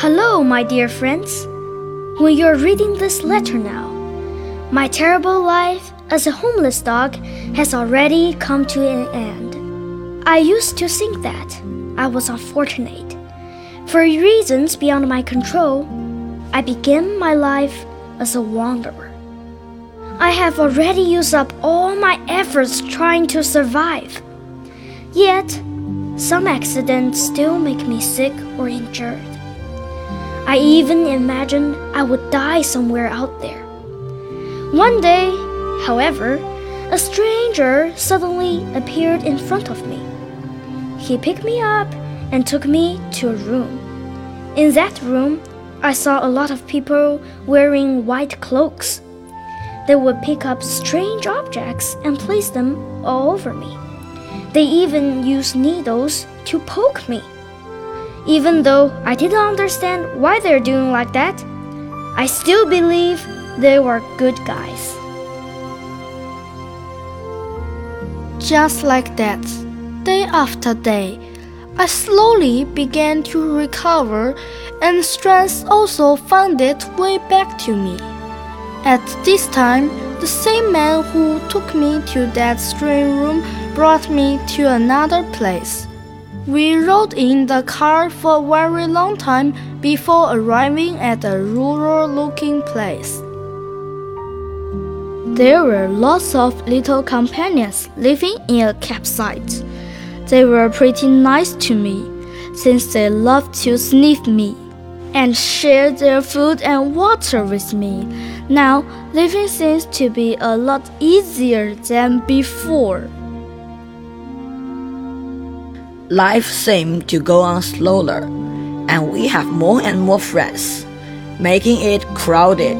Hello, my dear friends. When you're reading this letter now, my terrible life as a homeless dog has already come to an end. I used to think that I was unfortunate. For reasons beyond my control, I began my life as a wanderer. I have already used up all my efforts trying to survive. Yet, some accidents still make me sick or injured. I even imagined I would die somewhere out there. One day, however, a stranger suddenly appeared in front of me. He picked me up and took me to a room. In that room, I saw a lot of people wearing white cloaks. They would pick up strange objects and place them all over me. They even used needles to poke me. Even though I didn't understand why they're doing like that, I still believe they were good guys. Just like that, day after day, I slowly began to recover, and strength also found its way back to me. At this time, the same man who took me to that strange room brought me to another place. We rode in the car for a very long time before arriving at a rural looking place. There were lots of little companions living in a campsite. They were pretty nice to me, since they loved to sniff me and share their food and water with me. Now, living seems to be a lot easier than before. Life seemed to go on slower, and we have more and more friends, making it crowded.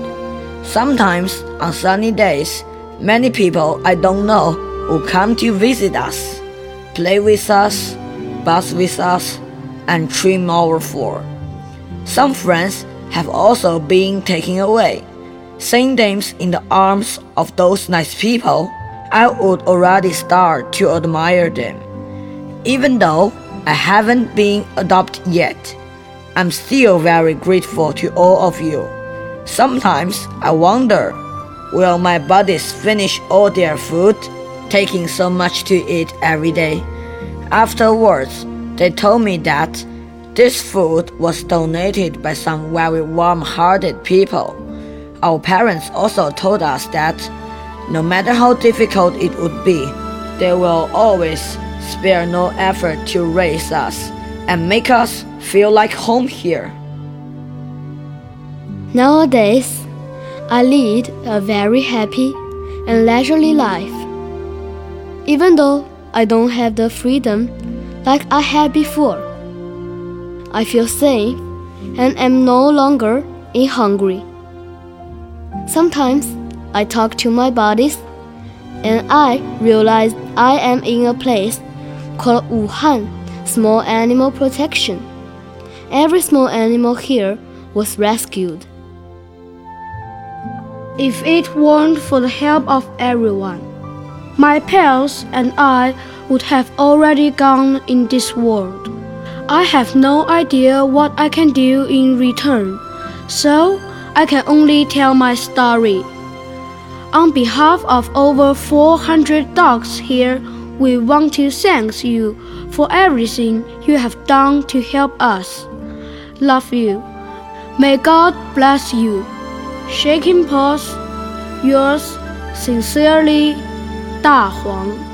Sometimes on sunny days, many people I don't know will come to visit us, play with us, buzz with us, and trim our fur. Some friends have also been taken away. Seeing them in the arms of those nice people, I would already start to admire them. Even though I haven't been adopted yet, I'm still very grateful to all of you. Sometimes I wonder will my buddies finish all their food, taking so much to eat every day? Afterwards, they told me that this food was donated by some very warm hearted people. Our parents also told us that no matter how difficult it would be, they will always spare no effort to raise us and make us feel like home here. Nowadays, I lead a very happy and leisurely life. Even though I don't have the freedom like I had before, I feel safe and am no longer in hungry. Sometimes I talk to my bodies and I realize I am in a place called Wuhan Small Animal Protection. Every small animal here was rescued. If it weren't for the help of everyone, my pals and I would have already gone in this world. I have no idea what I can do in return, so I can only tell my story. On behalf of over 400 dogs here, we want to thank you for everything you have done to help us. Love you. May God bless you. Shaking paws, yours sincerely, Da Huang.